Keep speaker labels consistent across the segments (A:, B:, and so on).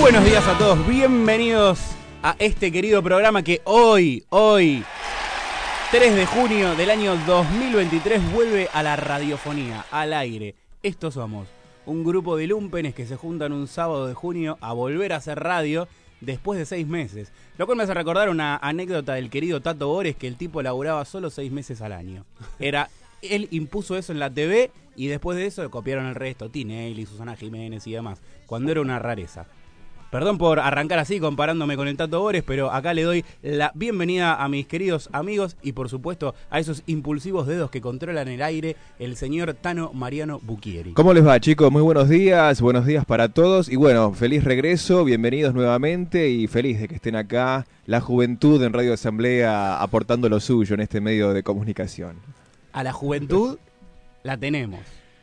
A: Buenos días a todos, bienvenidos a este querido programa que hoy, hoy, 3 de junio del año 2023 vuelve a la radiofonía, al aire. Estos somos un grupo de lumpenes que se juntan un sábado de junio a volver a hacer radio después de seis meses. Lo cual me hace recordar una anécdota del querido Tato Bores que el tipo laburaba solo seis meses al año. Era, él impuso eso en la TV y después de eso copiaron el resto, Tinelli, Susana Jiménez y demás, cuando era una rareza. Perdón por arrancar así comparándome con el Tato Bores, pero acá le doy la bienvenida a mis queridos amigos y por supuesto a esos impulsivos dedos que controlan el aire, el señor Tano Mariano Bucchieri.
B: ¿Cómo les va chicos? Muy buenos días, buenos días para todos y bueno, feliz regreso, bienvenidos nuevamente y feliz de que estén acá la juventud en Radio Asamblea aportando lo suyo en este medio de comunicación.
A: A la juventud la tenemos.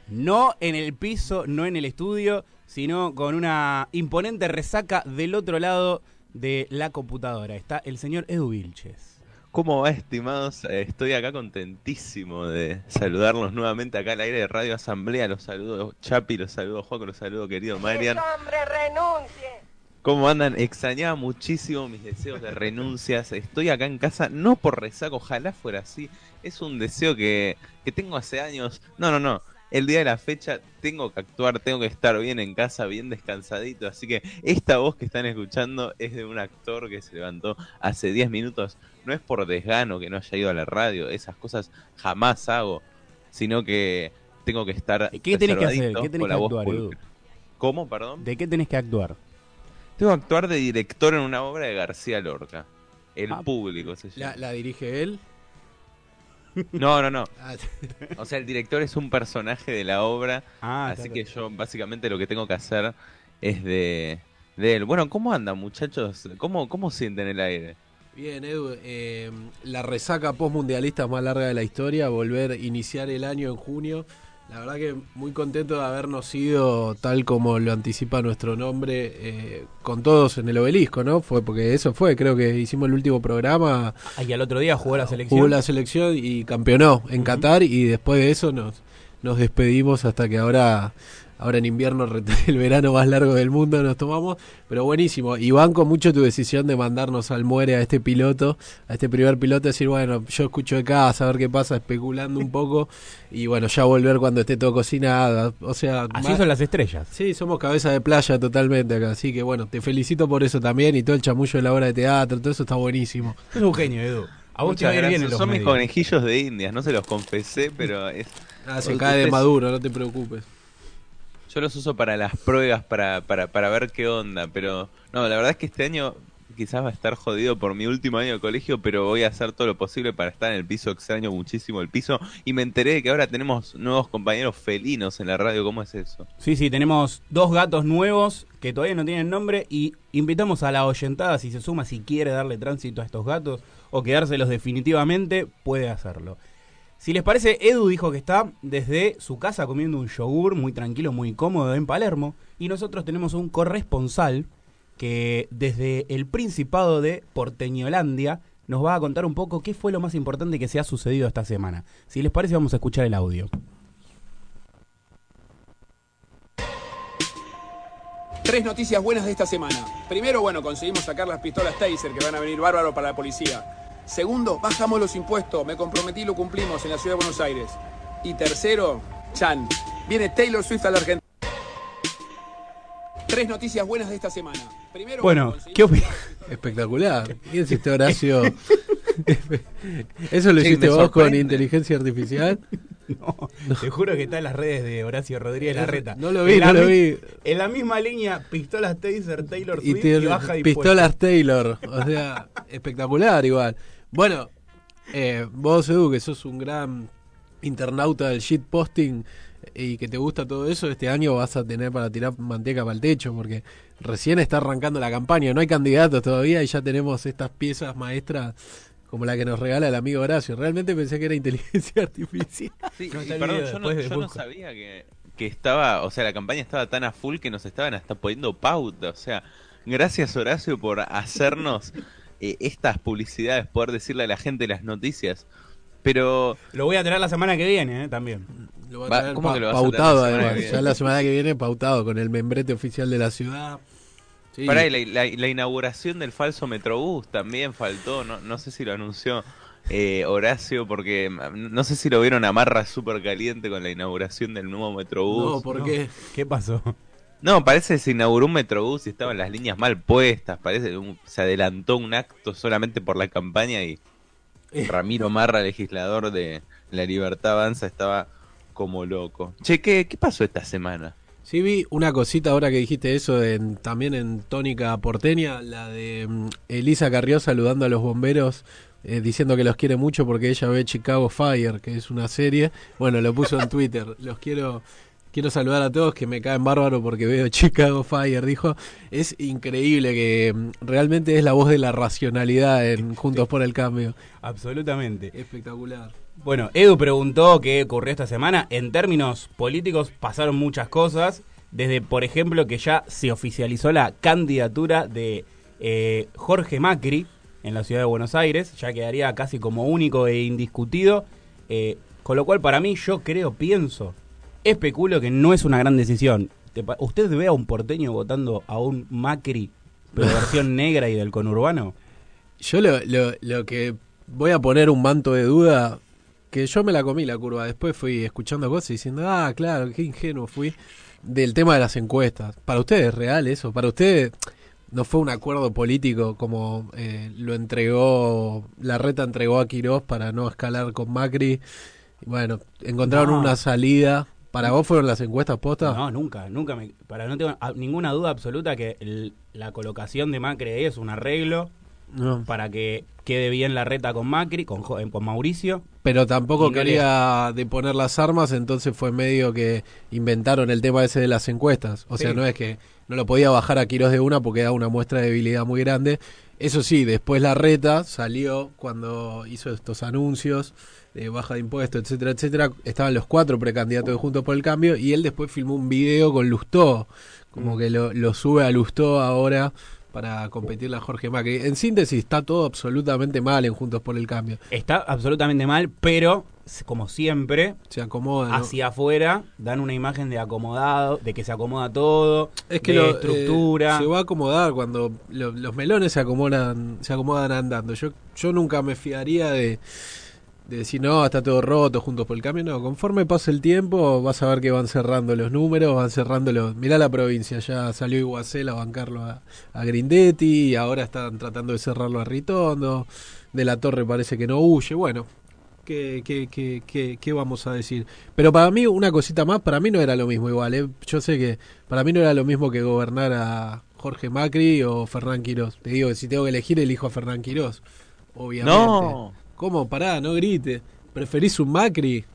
A: No en el piso, no en el estudio, sino con una imponente resaca del otro lado de la computadora. Está el señor Edu Vilches.
C: ¿Cómo va, estimados? Estoy acá contentísimo de saludarlos nuevamente acá al aire de Radio Asamblea. Los saludo Chapi, los saludo Juaco, los saludo querido Marian.
D: hombre renuncie!
C: ¿Cómo andan? Extrañaba muchísimo mis deseos de renuncias. Estoy acá en casa no por resaco, ojalá fuera así. Es un deseo que, que tengo hace años. No, no, no el día de la fecha tengo que actuar, tengo que estar bien en casa, bien descansadito. Así que esta voz que están escuchando es de un actor que se levantó hace 10 minutos. No es por desgano que no haya ido a la radio, esas cosas jamás hago, sino que tengo que estar.
A: ¿Qué tenés que hacer? ¿Qué tenés que actuar, Edu?
C: ¿Cómo, perdón?
A: ¿De qué tenés que actuar?
C: Tengo que actuar de director en una obra de García Lorca. El
A: Ah.
C: público se llama.
E: La, la dirige él.
C: No, no, no.
E: Ah,
C: O sea, el director es un personaje de la obra.
A: Ah,
C: Así que yo básicamente lo que tengo que hacer es de, de él. Bueno, ¿cómo andan muchachos? ¿Cómo, cómo sienten el aire?
E: Bien, Edu, eh, la resaca postmundialista más larga de la historia, volver a iniciar el año en junio. La verdad que muy contento de habernos ido tal como lo anticipa nuestro nombre, eh, con todos en el obelisco, ¿no? Fue porque eso fue, creo que hicimos el último programa,
A: Ah, y al otro día jugó la selección.
E: jugó la selección y campeonó en Qatar y después de eso nos, nos despedimos hasta que ahora, ahora en invierno, el verano más largo del mundo nos tomamos, pero buenísimo. Y banco mucho tu decisión de mandarnos al muere a este piloto, a este primer piloto, decir, bueno, yo escucho de casa, a ver qué pasa, especulando un poco y bueno, ya volver cuando esté todo cocinado. O sea,
A: Así
E: más-
A: son las estrellas.
E: Sí, somos cabeza de playa totalmente acá, así que bueno, te felicito por eso también y todo el chamullo de la obra de teatro, todo eso está buenísimo.
A: Sos un genio, Edu. A vos te
C: Muchas
A: ir bien en los
C: Son mis conejillos de indias, no se los confesé, pero es,
E: Ah, se cae de maduro, no te preocupes.
C: Yo los uso para las pruebas, para, para, para ver qué onda. Pero no, la verdad es que este año quizás va a estar jodido por mi último año de colegio, pero voy a hacer todo lo posible para estar en el piso. Extraño muchísimo el piso. Y me enteré de que ahora tenemos nuevos compañeros felinos en la radio. ¿Cómo es eso?
A: Sí, sí, tenemos dos gatos nuevos que todavía no tienen nombre y invitamos a la oyentada si se suma, si quiere darle tránsito a estos gatos o quedárselos definitivamente, puede hacerlo. Si les parece, Edu dijo que está desde su casa comiendo un yogur muy tranquilo, muy cómodo en Palermo y nosotros tenemos un corresponsal que desde el Principado de Porteñolandia nos va a contar un poco qué fue lo más importante que se ha sucedido esta semana. Si les parece, vamos a escuchar el audio.
F: Tres noticias buenas de esta semana. Primero, bueno, conseguimos sacar las pistolas Taser que van a venir bárbaro para la policía. Segundo, bajamos los impuestos. Me comprometí y lo cumplimos en la ciudad de Buenos Aires. Y tercero, Chan. Viene Taylor Swift a la Argentina. Tres noticias buenas de esta semana. Primero,
A: Bueno, ¿qué opinas?
E: Espectacular. ¿Quién es este Horacio? ¿Eso lo hiciste vos con inteligencia artificial?
A: No, te juro que está en las redes de Horacio Rodríguez Larreta.
E: No lo vi, no lo vi.
A: En la misma línea, pistolas Taser, Taylor
E: Y
A: Swift y, baja impuestos.
E: pistolas Taylor. O sea, espectacular igual. Bueno, eh, vos, Edu, que sos un gran internauta del shitposting y que te gusta todo eso, este año vas a tener para tirar manteca para el techo, porque recién está arrancando la campaña, no hay candidatos todavía y ya tenemos estas piezas maestras como la que nos regala el amigo Horacio. Realmente pensé que era inteligencia artificial.
C: Sí,
A: No
C: y perdón, yo, no, yo no sabía que, que estaba, o sea, la campaña estaba tan a full que nos estaban hasta poniendo pauta, o sea, Gracias Horacio por hacernos eh, estas publicidades, poder decirle a la gente las noticias. Pero
A: Lo voy a tener la semana que viene, ¿eh? También.
E: Lo va a
C: Va-
E: traer
C: ¿cómo
E: pa-
C: que lo vas a traer
E: pautado
C: la
E: además.
C: que?
E: Ya la semana que viene pautado con el membrete oficial de la ciudad. Sí.
C: Pará, y la, la- la inauguración del falso Metrobús también faltó, no, no sé si lo anunció eh, Horacio, porque mm, no sé si lo vieron a Marra súper caliente con la inauguración del nuevo Metrobús.
E: No, ¿por
A: No.
E: qué?
A: ¿Qué pasó?
C: No, parece que se inauguró un Metrobús y estaban las líneas mal puestas, parece que un- se adelantó un acto solamente por la campaña y
E: Eh.
C: Ramiro Marra, legislador de La Libertad Avanza, estaba como loco. Che, ¿qué, qué pasó esta semana?
E: Sí vi una cosita ahora que dijiste eso en, también en Tónica Porteña, la de mm, Elisa Carrió saludando a los bomberos eh, diciendo que los quiere mucho porque ella ve Chicago Fire, que es una serie. Bueno, lo puso en Twitter. Los quiero quiero saludar a todos que me caen bárbaro porque veo Chicago Fire, dijo. Es increíble que mm, realmente es la voz de la racionalidad en Juntos por el Cambio.
A: Absolutamente.
E: Espectacular.
A: Bueno, Edu preguntó qué ocurrió esta semana. En términos políticos pasaron muchas cosas. Desde, por ejemplo, que ya se oficializó la candidatura de eh, Jorge Macri en la ciudad de Buenos Aires. Ya quedaría casi como único e indiscutido. Eh, con lo cual, para mí, yo creo, pienso, especulo que no es una gran decisión. ¿Usted ve a un porteño votando a un Macri, pero versión negra y del conurbano?
E: Yo lo, lo, lo que voy a poner un manto de duda, que yo me la comí la curva, después fui escuchando cosas y diciendo, ah, claro, qué ingenuo fui, del tema de las encuestas. ¿Para ustedes es real eso? ¿Para ustedes no fue un acuerdo político como eh, lo entregó, la reta entregó a Quirós para no escalar con Macri? Bueno, encontraron
A: No.
E: una salida. ¿Para vos fueron las encuestas postas?
A: No, nunca, nunca me. Para no tengo ninguna duda absoluta que el- la colocación de Macri es un arreglo
E: No.
A: para que quede bien la reta con Macri, con, con Mauricio.
E: Pero tampoco
A: no
E: quería deponer las armas, entonces fue medio que inventaron el tema ese de las encuestas. O sea, no es que no lo podía bajar a Quirós de una porque da una muestra de debilidad muy grande. Eso sí, después la reta salió cuando hizo estos anuncios de baja de impuestos, etcétera, etcétera. Estaban los cuatro precandidatos de Juntos por el Cambio y él después filmó un video con Lustó, como que lo, lo sube a Lustó ahora para competirle a Jorge Macri. En síntesis, está todo absolutamente mal en Juntos por el Cambio.
A: Está absolutamente mal, pero como siempre,
E: Se acomoda. ¿no?
A: hacia afuera dan una imagen de acomodado, de que se acomoda todo,
E: Es que
A: de
E: lo, eh,
A: estructura.
E: se va a acomodar cuando lo- los melones se acomodan, se acomodan andando. Yo, yo nunca me fiaría de, de decir, no, está todo roto, juntos por el cambio. No, conforme pase el tiempo, vas a ver que van cerrando los números, van cerrando los. Mirá la provincia, ya salió Iguacel a bancarlo a, a Grindetti, y ahora están tratando de cerrarlo a Ritondo. De la Torre parece que no huye. Bueno, ¿Qué, qué, qué, qué, qué vamos a decir? Pero para mí, una cosita más, para mí no era lo mismo igual. ¿eh? Yo sé que para mí no era lo mismo que gobernar a Jorge Macri o Fernán Quirós. Te digo si tengo que elegir, elijo a Fernán Quirós. Obviamente.
C: No.
E: ¿Cómo? Pará, no grite. ¿Preferís un Macri?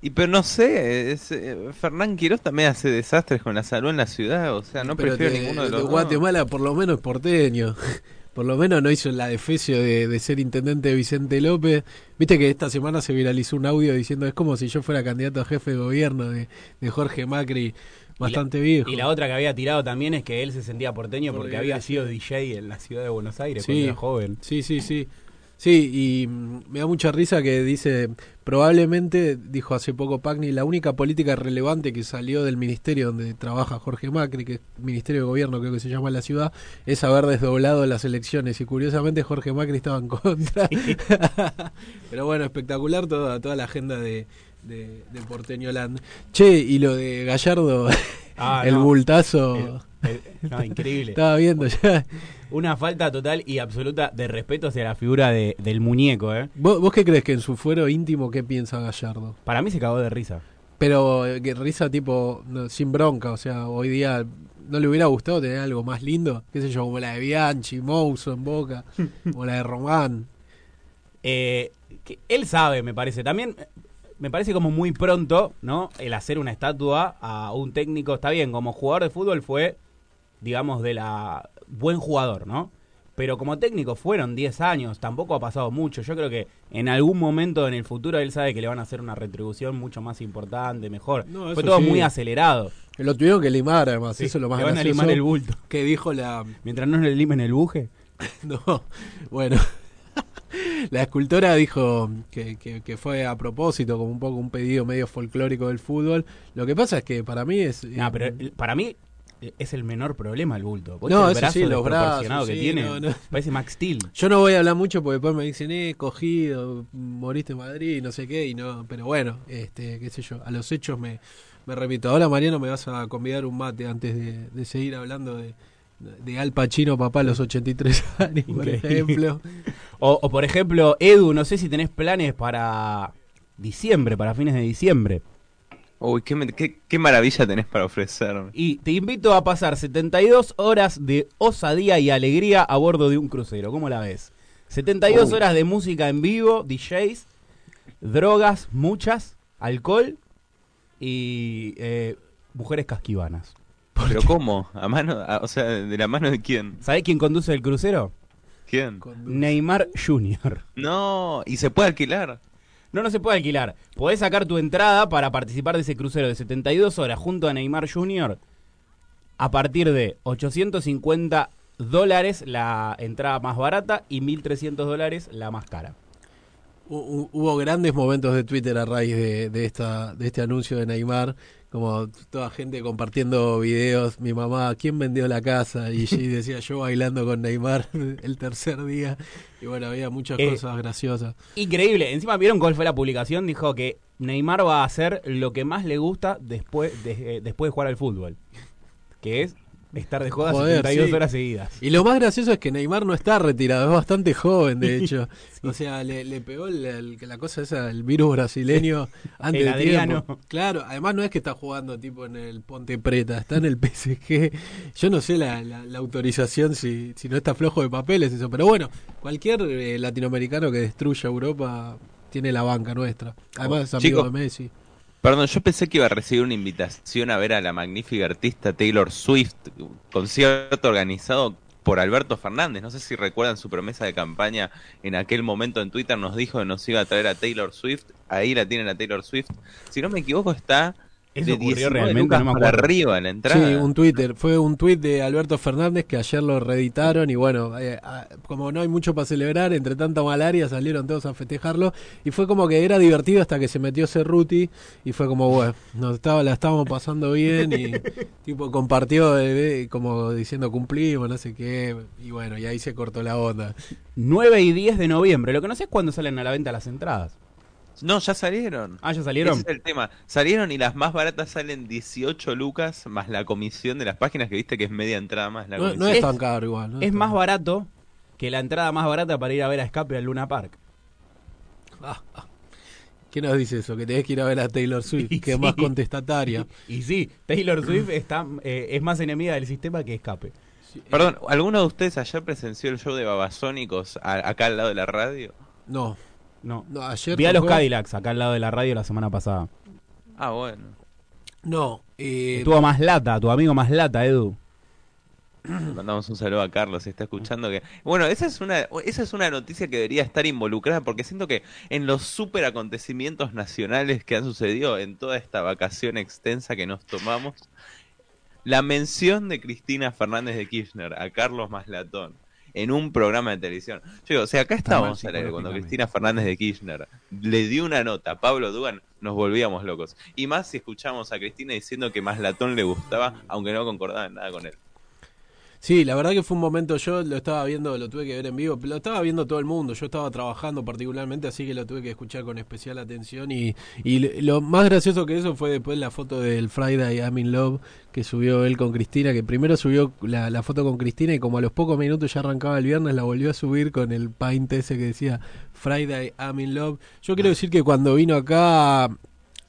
C: Y pero no sé, es, eh, Fernán Quiroz también hace desastres con la salud en la ciudad, o sea, no
E: Pero
C: prefiero
E: de,
C: ninguno de
E: de
C: los dos.
E: Guatemala por lo menos es porteño. Por lo menos no hizo la defecio de, de ser intendente de Vicente López. Viste que esta semana se viralizó un audio diciendo es como si yo fuera candidato a jefe de gobierno de, de Jorge Macri, bastante viejo.
A: Y la otra que había tirado también es que él se sentía porteño porque,
E: Porque
A: había
E: había
A: sido DJ en la ciudad de Buenos Aires
E: Sí.
A: cuando era joven.
E: Sí, sí, sí. Sí, y mm, me da mucha risa que dice, probablemente, dijo hace poco Pagni, la única política relevante que salió del ministerio donde trabaja Jorge Macri, que es Ministerio de Gobierno creo que se llama la ciudad, es haber desdoblado las elecciones. Y curiosamente Jorge Macri estaba en contra. Pero bueno, espectacular toda, toda la agenda de, de, de Porteño Land. Che, y lo de Gallardo,
A: Ah,
E: el
A: no.
E: bultazo,
A: El- el- no, increíble.
E: estaba viendo ya.
A: Una falta total y absoluta de respeto hacia la figura de- del muñeco, ¿eh?
E: ¿Vos, ¿Vos qué crees que en su fuero íntimo qué piensa Gallardo?
A: Para mí se cagó de risa.
E: Pero eh, que risa tipo no, sin bronca, o sea, hoy día no le hubiera gustado tener algo más lindo, qué sé yo, como la de Bianchi, Mouso en Boca, o la de Román.
A: Eh, que él sabe, me parece. También me parece como muy pronto, ¿no? El hacer una estatua a un técnico. Está bien, como jugador de fútbol fue, digamos, de la buen jugador, ¿no? Pero como técnico fueron 10 años, tampoco ha pasado mucho. Yo creo que en algún momento en el futuro él sabe que le van a hacer una retribución mucho más importante, mejor.
E: No,
A: Fue todo
E: sí.
A: muy acelerado.
E: Lo tuvieron que limar, además.
A: Sí,
E: Eso es lo más
A: le van a limar el bulto.
E: que dijo la...
A: Mientras no le limen el buje.
E: No, bueno. La escultora dijo que, que- que fue a propósito, como un poco un pedido medio folclórico del fútbol. Lo que pasa es que para mí es...
A: Nah, pero el- para mí eh, es el menor problema el bulto. ¿Vos
E: No,
A: el brazo
E: sí, los brazos,
A: que
E: sí,
A: tiene?
E: no, no.
A: Parece Max Steel.
E: Yo no voy a hablar mucho porque después me dicen, eh, cogido, moriste en Madrid, no sé qué, y no, pero bueno, este, qué sé yo, a los hechos me, me repito. Ahora, Mariano, me vas a convidar un mate antes de, de seguir hablando de, de Al Pacino, papá, a los 83 años, por ejemplo.
A: O, o, por ejemplo, Edu, no sé si tenés planes para diciembre, para fines de diciembre.
C: Uy, qué, me- qué- qué maravilla tenés para ofrecerme.
A: Y te invito a pasar 72 horas de osadía y alegría a bordo de un crucero. ¿Cómo la ves? 72
C: Uy.
A: horas de música en vivo, DJs, drogas, muchas, alcohol y eh, mujeres casquivanas.
C: ¿Pero cómo? ¿A mano? a- o sea, ¿de la mano de quién?
A: ¿Sabés quién conduce el crucero?
C: ¿Quién?
A: Neymar Jr.
C: No, ¿y se puede alquilar?
A: No, no se puede alquilar. Podés sacar tu entrada para participar de ese crucero de 72 horas junto a Neymar Jr. a partir de 850 dólares la entrada más barata y 1.300 dólares la más cara.
E: Hu- hu- Hubo grandes momentos de Twitter a raíz de, de esta de este anuncio de Neymar, como toda gente compartiendo videos, mi mamá, ¿quién vendió la casa? Y, decía yo bailando con Neymar el tercer día. Y bueno, había muchas
A: Eh,
E: cosas graciosas.
A: Increíble. Encima vieron cuál fue la publicación. Dijo que Neymar va a hacer lo que más le gusta después de, eh, después de jugar al fútbol. Que es estar de joda
E: Joder,
A: 72
E: sí.
A: horas seguidas.
E: Y lo más gracioso es que Neymar no está retirado, es bastante joven, de hecho. O sea, le, le pegó el- el- la cosa esa, el virus brasileño antes
A: El
E: de
A: Adriano.
E: tiempo. Claro, además no es que está jugando tipo en el Ponte Preta, está en el PSG. Yo no sé la, la- la autorización si, si no está flojo de papeles eso, pero bueno, cualquier eh, latinoamericano que destruya Europa tiene la banca nuestra. Además es amigo de Messi.
C: Perdón, yo pensé que iba a recibir una invitación a ver a la magnífica artista Taylor Swift, concierto organizado por Alberto Fernández. No sé si recuerdan su promesa de campaña en aquel momento en Twitter, nos dijo que nos iba a traer a Taylor Swift. Ahí la tienen a Taylor Swift. Si no me equivoco, está
A: ¿Eso
C: de
A: ocurrió
C: 19
A: realmente?
C: lucas
A: No me
C: para
A: acuerdo.
C: arriba la entrada.
E: Sí, un Twitter. Fue un tweet de Alberto Fernández que ayer lo reeditaron y bueno, eh, ah, como no hay mucho para celebrar, entre tanta malaria salieron todos a festejarlo y fue como que era divertido hasta que se metió Cerruti y fue como, bueno, nos estaba, la estábamos pasando bien y tipo compartió eh, eh, como diciendo cumplimos, no sé qué, y bueno, y ahí se cortó la onda.
A: 9 y 10 de noviembre. Lo que no sé es cuándo salen a la venta las entradas.
C: No, ya salieron.
A: Ah, ya
C: Ese
A: salieron.
C: es el tema. Salieron y las más baratas salen 18 lucas más la comisión de las páginas que viste que es media entrada más la
E: No,
C: comisión.
E: no es tan caro igual. no
A: Es más barato que la entrada más barata para ir a ver a Escape al Luna Park.
E: Ah, ah. ¿Qué nos dice eso? Que tenés que ir a ver a Taylor Swift,
A: Y
E: que es más contestataria.
A: Y sí, Taylor Swift está, eh, es más enemiga del sistema que Escape.
C: Perdón, ¿alguno de ustedes ayer presenció el show de Babasónicos a- acá al lado de la radio?
E: No,
A: No.
E: no, ayer
A: Vi a los
E: tocó-
A: Cadillacs acá al lado de la radio la semana pasada.
C: Ah, bueno.
E: No, eh,
A: Estuvo más lata, tu amigo más lata, Edu.
C: Mandamos un saludo a Carlos, si está escuchando que... Bueno, esa es una esa es una noticia que debería estar involucrada porque siento que en los super acontecimientos nacionales que han sucedido en toda esta vacación extensa que nos tomamos, la mención de Cristina Fernández de Kirchner a Carlos Maslatón en un programa de televisión. Yo digo, o sea, acá estábamos al aire cuando. Cristina Fernández de Kirchner le dio una nota a Pablo Dugan, nos volvíamos locos. Y más si escuchamos a Cristina diciendo que Maslatón le gustaba, aunque no concordaba en nada con él.
E: Sí, la verdad que fue un momento, yo lo estaba viendo, lo tuve que ver en vivo, lo estaba viendo todo el mundo, yo estaba trabajando particularmente, así que lo tuve que escuchar con especial atención y, y lo- lo más gracioso que eso fue después la foto del Friday I'm in Love que subió él con Cristina, que primero subió la, la foto con Cristina y como a los pocos minutos ya arrancaba el viernes, la volvió a subir con el paint ese que decía Friday I'm in Love. Yo quiero decir que cuando vino acá,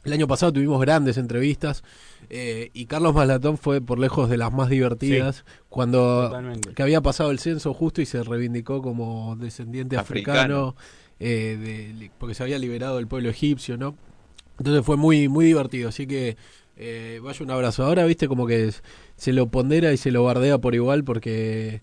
E: el año pasado tuvimos grandes entrevistas. Eh, y Carlos Maslatón fue por lejos de las más divertidas cuando
A: Totalmente.
E: que había pasado el censo justo y se reivindicó como descendiente africano,
C: Africano.
E: eh, de- porque se había liberado del pueblo egipcio, ¿no? Entonces fue muy muy divertido, así que eh, vaya un abrazo. Ahora viste como que se lo pondera y se lo bardea por igual porque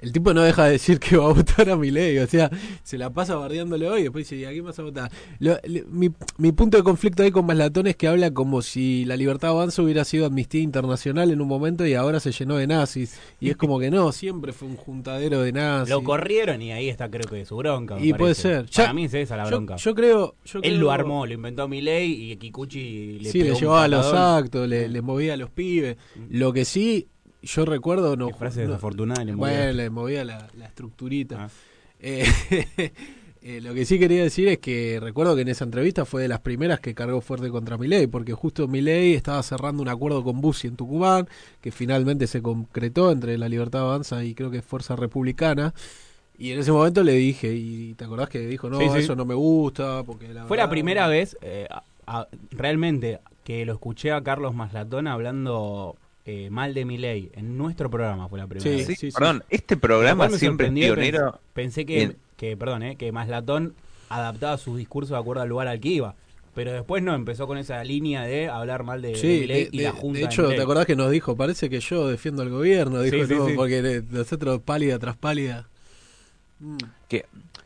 E: el tipo no deja de decir que va a votar a Milei, o sea, se la pasa bardeándole hoy y después dice, ¿y a quién vas a votar? Lo- le- mi, mi punto de conflicto ahí con Maslatón es que habla como si la libertad avanza hubiera sido amnistía internacional en un momento y ahora se llenó de nazis. Y es como que no, siempre fue un juntadero de nazis.
A: Lo corrieron y ahí está creo que su bronca. me
E: Y puede ser.
A: Para
E: Ya-
A: mí es esa la bronca.
E: yo creo... Yo
A: Él
E: creo-
A: lo armó, lo inventó Milei y Kikuchi le
E: sí, le
A: pegó un
E: llevaba a los actos, le, le movía a los pibes. Lo que sí, yo recuerdo... No,
A: Qué frase
E: no-
A: desafortunada le movió.
E: Bueno, le movía la, la estructurita.
A: Ah.
E: Eh, eh, lo que sí quería decir es que recuerdo que en esa entrevista fue de las primeras que cargó fuerte contra Milei, porque justo Milei estaba cerrando un acuerdo con Bussi en Tucumán, que finalmente se concretó entre la Libertad Avanza y creo que Fuerza Republicana. Y en ese momento le dije, y te acordás que dijo, no,
A: Sí, sí.
E: eso no me gusta, porque la
A: Fue la primera vez, eh, a- a- realmente, que lo escuché a Carlos Maslatón hablando eh, mal de Milei. En nuestro programa fue la primera
E: Sí,
A: vez.
C: Sí,
E: sí, sí.
C: perdón, este programa siempre es
A: y
C: pionero.
A: Pensé, pensé que, que, perdón, eh, que Maslatón adaptaba su discurso de acuerdo al lugar al que iba. Pero después no, empezó con esa línea de hablar mal de, de
E: Sí, de,
A: y
E: de-
A: la Junta
E: de hecho,
A: Milei.
E: ¿te acordás que nos dijo? Parece que yo defiendo al gobierno, dijo,
A: Sí, sí,
E: no,
A: sí.
E: porque nosotros pálida tras pálida.
C: Que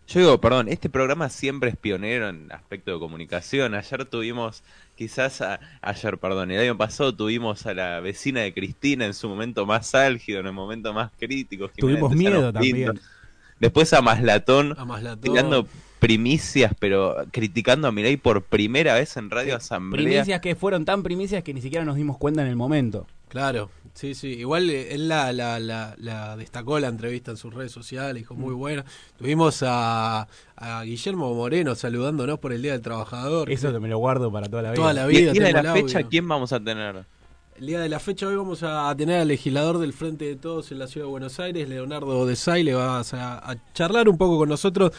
C: yo digo, perdón, este programa siempre es pionero en aspecto de comunicación. Ayer tuvimos, quizás a- ayer, perdón, el año pasado tuvimos a la vecina de Cristina en su momento más álgido, en el momento más crítico. Jimena
A: Tuvimos miedo también.
C: Después a Maslatón
E: A Maslatón.
C: tirando primicias, pero criticando a Milei por primera vez en Radio Asamblea.
A: Primicias que fueron tan primicias que ni siquiera nos dimos cuenta en el momento.
E: Claro, sí, sí. Igual eh, él la, la, la, la destacó la entrevista en sus redes sociales, dijo
A: Mm.
E: muy buena. Tuvimos a, a Guillermo Moreno saludándonos por el Día del Trabajador.
A: Eso me lo guardo para toda la vida.
E: Toda la
C: Y
E: vida.
C: día de la fecha,
E: audio.
C: ¿quién vamos a tener?
E: El día de la fecha hoy vamos a tener al legislador del Frente de Todos en la Ciudad de Buenos Aires, Leonardo Desay, le va a, a charlar un poco con nosotros.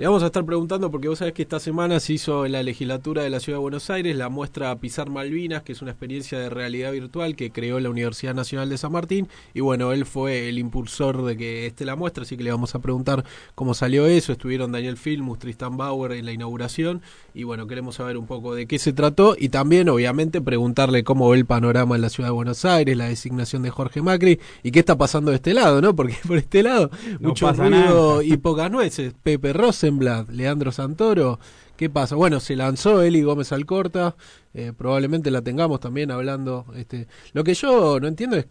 E: Le vamos a estar preguntando, porque vos sabés que esta semana se hizo en la legislatura de la Ciudad de Buenos Aires la muestra Pisar Malvinas, que es una experiencia de realidad virtual que creó la Universidad Nacional de San Martín. Y bueno, él fue el impulsor de que esté la muestra, así que le vamos a preguntar cómo salió eso. Estuvieron Daniel Filmus, Tristan Bauer en la inauguración. Y bueno, queremos saber un poco de qué se trató y también, obviamente, preguntarle cómo ve el panorama en la Ciudad de Buenos Aires, la designación de Jorge Macri y qué está pasando de este lado, ¿no? Porque por este lado,
A: No
E: mucho ruido
A: nada.
E: y pocas nueces. Pepe Rosenblatt, Leandro Santoro, ¿qué pasa? Bueno, se lanzó Eli Gómez Alcorta, eh, probablemente la tengamos también hablando. este Lo que yo no entiendo es,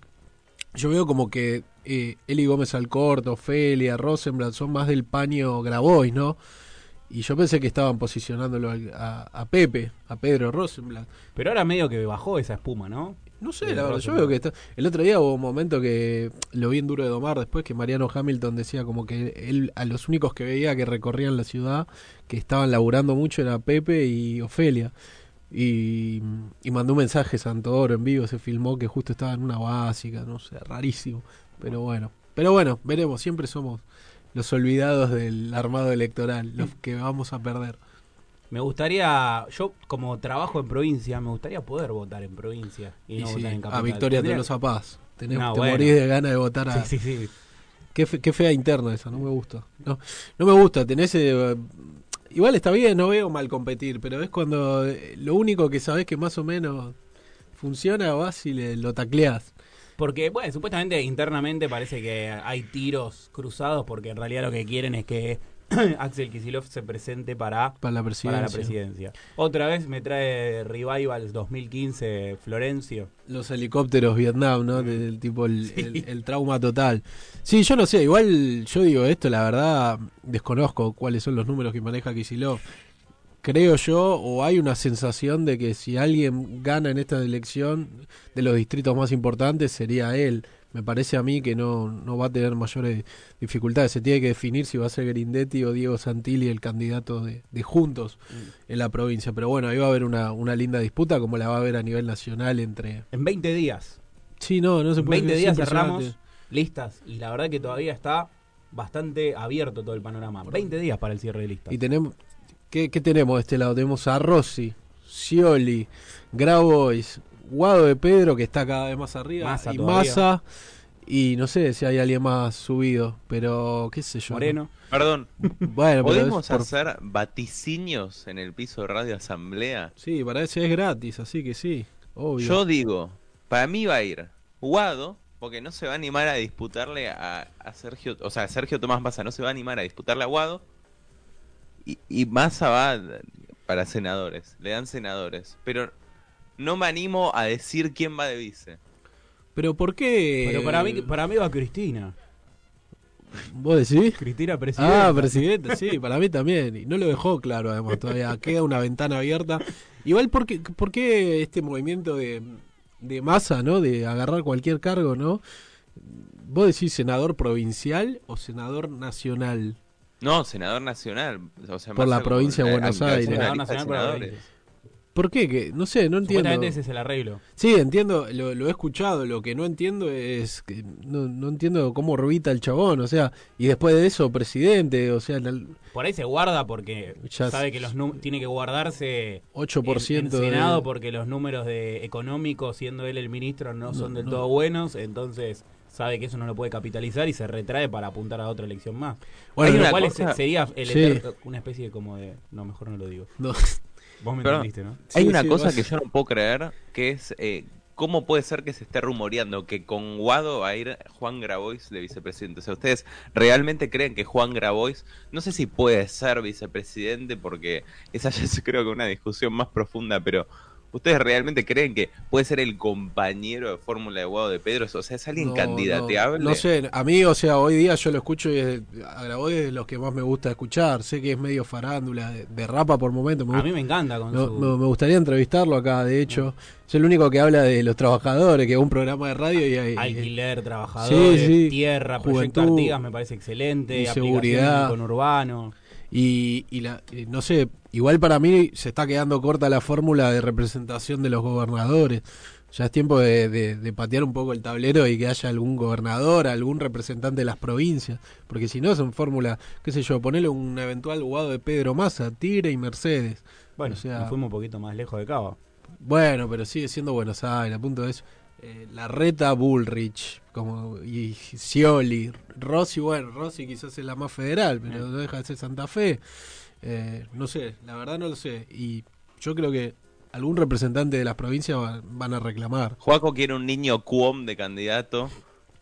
E: yo veo como que eh, Eli Gómez Alcorta, Ofelia, Rosenblatt son más del paño Grabois, ¿no? Y yo pensé que estaban posicionándolo a, a Pepe, a Pedro Rosenblatt.
A: Pero ahora medio que bajó esa espuma, ¿no?
E: No sé, la verdad, yo veo que está... El otro día hubo un momento que lo vi en Duro de Domar después que Mariano Hamilton decía como que él a los únicos que veía que recorrían la ciudad, que estaban laburando mucho era Pepe y Ofelia. Y, y mandó un mensaje Santoro en vivo, se filmó que justo estaba en una básica, no sé, rarísimo. Pero bueno, pero bueno, veremos, siempre somos los olvidados del armado electoral, los que vamos a perder.
A: Me gustaría, yo como trabajo en provincia, me gustaría poder votar en provincia y
E: Y
A: no
E: sí,
A: votar en capital.
E: a Victoria
A: Tendría-
E: Tolosa Paz. Tenés,
A: No,
E: te
A: bueno.
E: morís de ganas de votar a,
A: Sí, sí, sí.
E: Qué, fe- qué fea interna esa, no me gusta. No, no me gusta, tenés... eh, igual está bien, no veo mal competir, pero es cuando eh, lo único que sabés que más o menos funciona, vas y le, lo tacleás.
A: Porque, bueno, supuestamente internamente parece que hay tiros cruzados porque en realidad lo que quieren es que Axel Kisilov se presente para,
E: Para la presidencia.
A: para la presidencia. Otra vez me trae Revivals 2015 Florencio.
E: Los helicópteros Vietnam, ¿no? Del tipo el, el- el trauma total. Sí, yo no sé, igual yo digo esto, la verdad desconozco cuáles son los números que maneja Kisilov. Creo yo, o hay una sensación de que si alguien gana en esta elección de los distritos más importantes sería él. Me parece a mí que no, no va a tener mayores dificultades. Se tiene que definir si va a ser Grindetti o Diego Santilli el candidato de, de Juntos en la provincia. Pero bueno, ahí va a haber una, una linda disputa como la va a haber a nivel nacional entre,
A: En 20 días.
E: Sí, no, no se
A: En
E: puede
A: 20
E: creer,
A: días
E: es impresionante.
A: cerramos listas y la verdad que todavía está bastante abierto todo el panorama. 20 días para el cierre de listas.
E: Y tenemos, ¿qué, qué tenemos de este lado? Tenemos a Rossi, Scioli, Grabois, Guado de Pedro, que está cada vez más arriba,
A: Massa
E: y
A: todavía.
E: Massa, y no sé si hay alguien más subido, pero qué sé yo.
A: Moreno.
C: Perdón,
E: Bueno, pero es
C: ¿podemos
E: por-
C: hacer vaticinios en el piso de Radio Asamblea?
E: Sí, para eso es gratis, así que sí, obvio.
C: Yo digo, para mí va a ir Guado, Porque no se va a animar a disputarle a, a Sergio, o sea, Sergio Tomás Massa no se va a animar a disputarle a Guado. Y, y Massa va para senadores, le dan senadores. Pero no me animo a decir quién va de vice.
E: Pero ¿por qué?
A: Pero para mí, para mí va Cristina.
E: ¿Vos decís?
A: Cristina presidenta.
E: Ah, presidente, sí, para mí también. Y no lo dejó claro, además, todavía queda una ventana abierta. Igual, ¿por qué, por qué este movimiento de, de masa, ¿no? De agarrar cualquier cargo, ¿no? ¿Vos decís senador provincial o senador nacional?
C: No, senador nacional. O sea,
E: Por la provincia de Buenos Aires.
A: Senador nacional por la
C: senadores.
A: provincia.
E: ¿Por qué? Que, no sé, no entiendo.
A: Ese es el arreglo.
E: Sí, entiendo, lo, lo he escuchado, lo que no entiendo es que no, no entiendo cómo orbita el chabón, o sea, y después de eso, presidente, o sea, el
A: Por ahí se guarda porque
E: Ya
A: sabe que los tiene que guardarse
E: 8%
A: en, en
E: de-
A: Senado porque los números de económicos, siendo él el ministro, no son del
E: no.
A: todo buenos, entonces sabe que eso no lo puede capitalizar y se retrae para apuntar a otra elección más.
E: Bueno,
A: lo cual
C: cosa-
A: sería el
E: Sí.
A: una especie de como de... No, mejor no lo digo.
E: no,
A: Vos me entendiste, ¿no?
C: Hay
E: Sí,
C: una
E: sí,
C: cosa que yo no puedo creer, que es eh, cómo puede ser que se esté rumoreando que con Guado va a ir Juan Grabois de vicepresidente. O sea, ¿ustedes realmente creen que Juan Grabois, no sé si puede ser vicepresidente, porque esa ya es creo que una discusión más profunda, pero ¿ustedes realmente creen que puede ser el compañero de fórmula de Guado de Pedro? O sea, ¿es alguien
E: no,
C: candidateable?
E: No, no sé, a mí, o sea, hoy día yo lo escucho y es, es de los que más me gusta escuchar, sé que es medio farándula, de, de rapa por momentos, me
A: A mí me encanta con
E: Me,
A: su...
E: me- me gustaría entrevistarlo acá, de hecho. Es el único que habla de los trabajadores, que es un programa de radio y hay...
A: Alquiler, trabajadores,
E: Sí, sí.
A: tierra, proyecto
E: Juventud,
A: Artigas me parece excelente, aplicación con urbano.
E: Y, y la, y no sé, igual para mí se está quedando corta la fórmula de representación de los gobernadores. Ya es tiempo de, de- de patear un poco el tablero y que haya algún gobernador, algún representante de las provincias. Porque si no, son fórmula, qué sé yo, ponerle un eventual jugado de Pedro Massa, Tigre y Mercedes.
A: Bueno,
E: O sea-
A: nos fuimos un poquito más lejos de Cava.
E: Bueno, pero sigue siendo Buenos Aires, a punto de eso. Eh, la reta Bullrich, como y Scioli, Rossi, bueno, Rossi quizás es la más federal, pero no deja de ser Santa Fe. Eh, no sé, la verdad no lo sé. Y yo creo que algún representante de las provincias va- van a reclamar.
C: Juaco quiere un niño cuom de candidato,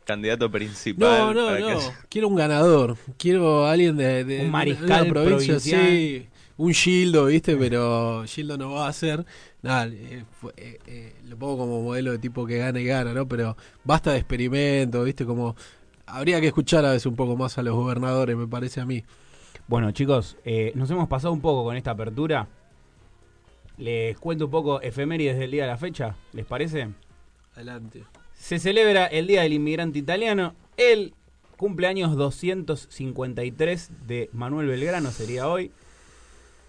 C: candidato principal.
E: No, no,
C: para
E: no.
C: que
E: Quiero un ganador. Quiero a alguien de, de-
A: Un
E: de una provincia,
A: provincial.
E: sí. Un Gildo, ¿viste? Pero Gildo no va a ser. Nada, eh, eh, eh, lo pongo como modelo de tipo que gana y gana, ¿no? Pero basta de experimento, ¿viste? Como. Habría que escuchar a veces un poco más a los gobernadores, me parece a mí.
A: Bueno, chicos, nos hemos pasado un poco con esta apertura. Les cuento un poco efemérides del día de la fecha, ¿les parece?
E: Adelante.
A: Se celebra el Día del Inmigrante Italiano. El cumpleaños 253 de Manuel Belgrano sería hoy.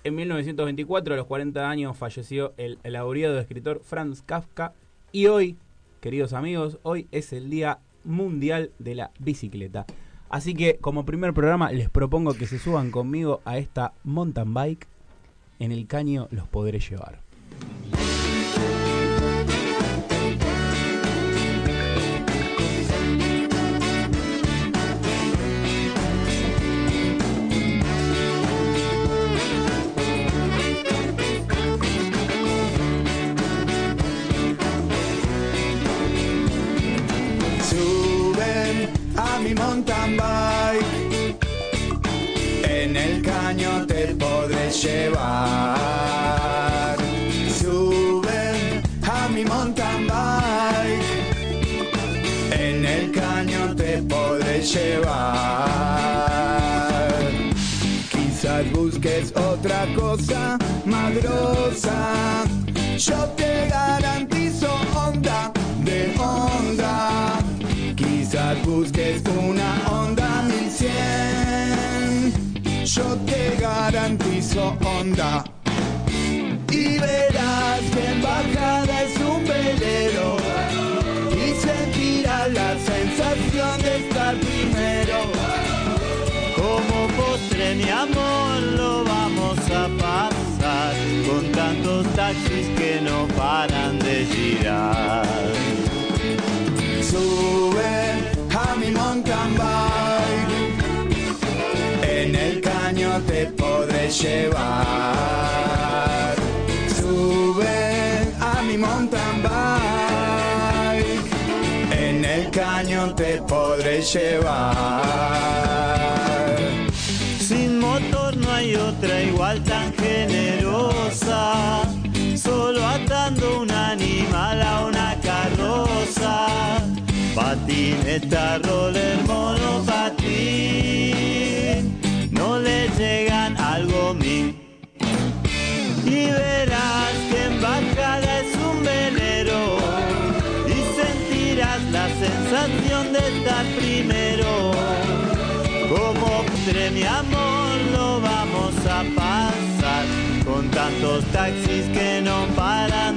A: En 1924, a los 40 años, falleció el laureado escritor Franz Kafka. Y hoy, queridos amigos, hoy es el Día Mundial de la Bicicleta. Así que, como primer programa, les propongo que se suban conmigo a esta mountain bike. En el caño los podré llevar.
G: En el caño te podré llevar. Suben a mi mountain bike. En el caño te podré llevar. Quizás busques otra cosa más. Yo te garantizo onda de onda. Quizás busques una garantizo onda. Llevar. Sube a mi mountain bike. En el caño podré llevar.
D: Sin motor no hay otra igual tan generosa. Solo atando un animal a una carroza. Patineta, roller, monopatín. Tantos taxis que no paran